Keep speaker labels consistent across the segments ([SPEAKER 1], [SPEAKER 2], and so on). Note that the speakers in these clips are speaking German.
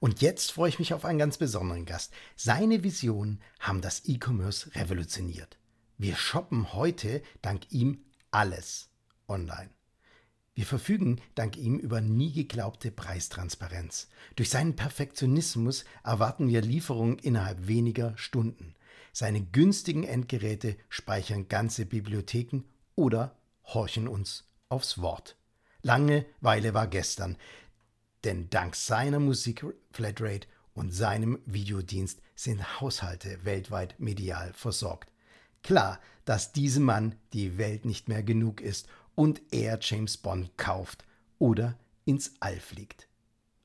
[SPEAKER 1] Und jetzt freue ich mich auf einen ganz besonderen Gast. Seine Visionen haben das E-Commerce revolutioniert. Wir shoppen heute dank ihm alles online. Wir verfügen dank ihm über nie geglaubte Preistransparenz. Durch seinen Perfektionismus erwarten wir Lieferungen innerhalb weniger Stunden. Seine günstigen Endgeräte speichern ganze Bibliotheken oder horchen uns aufs Wort. Langeweile war gestern denn dank seiner Musik-Flatrate und seinem Videodienst sind Haushalte weltweit medial versorgt. Klar, dass diesem Mann die Welt nicht mehr genug ist und er James Bond kauft oder ins All fliegt.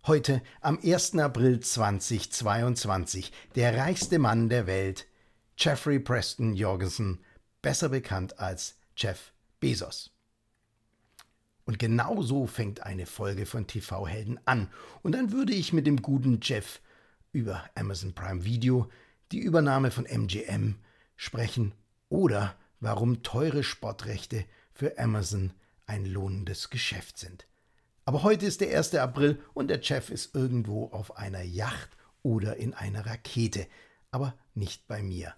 [SPEAKER 1] Heute, am 1. April 2022, der reichste Mann der Welt, Jeffrey Preston Jorgensen, besser bekannt als Jeff Bezos. Und genau so fängt eine Folge von TV-Helden an. Und dann würde ich mit dem guten Jeff über Amazon Prime Video, die Übernahme von MGM sprechen oder warum teure Sportrechte für Amazon ein lohnendes Geschäft sind. Aber heute ist der 1. April und der Jeff ist irgendwo auf einer Yacht oder in einer Rakete, aber nicht bei mir.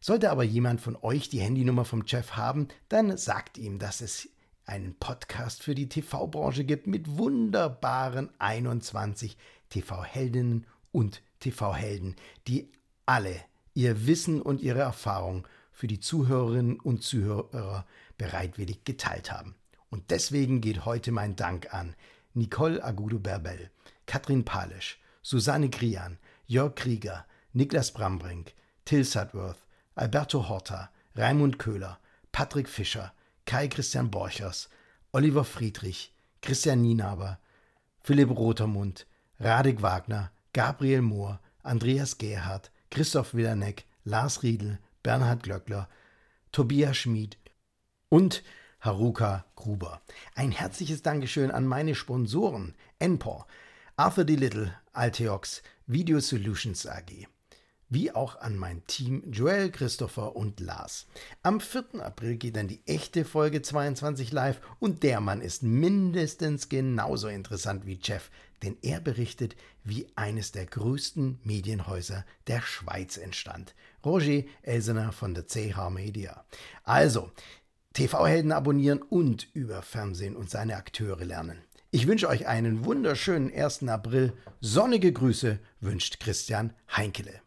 [SPEAKER 1] Sollte aber jemand von euch die Handynummer vom Jeff haben, dann sagt ihm, dass es einen Podcast für die TV-Branche gibt mit wunderbaren 21 TV-Heldinnen und TV-Helden, die alle ihr Wissen und ihre Erfahrung für die Zuhörerinnen und Zuhörer bereitwillig geteilt haben. Und deswegen geht heute mein Dank an Nicole Agudo-Berbel, Katrin Palisch, Susanne Grian, Jörg Krieger, Niklas Brambrink, Till Sudworth, Alberto Horta, Raimund Köhler, Patrick Fischer, Kai Christian Borchers, Oliver Friedrich, Christian Nienaber, Philipp Rotermund, Radik Wagner, Gabriel Mohr, Andreas Gerhardt, Christoph Willaneck, Lars Riedel, Bernhard Glöckler, Tobias Schmid und Haruka Gruber. Ein herzliches Dankeschön an meine Sponsoren Enpor, Arthur D. Little, Alteox, Video Solutions AG wie auch an mein Team Joel, Christopher und Lars. Am 4. April geht dann die echte Folge 22 live und der Mann ist mindestens genauso interessant wie Jeff, denn er berichtet, wie eines der größten Medienhäuser der Schweiz entstand. Roger Elsener von der CH Media. Also, TV-Helden abonnieren und über Fernsehen und seine Akteure lernen. Ich wünsche euch einen wunderschönen 1. April. Sonnige Grüße wünscht Christian Heinkele.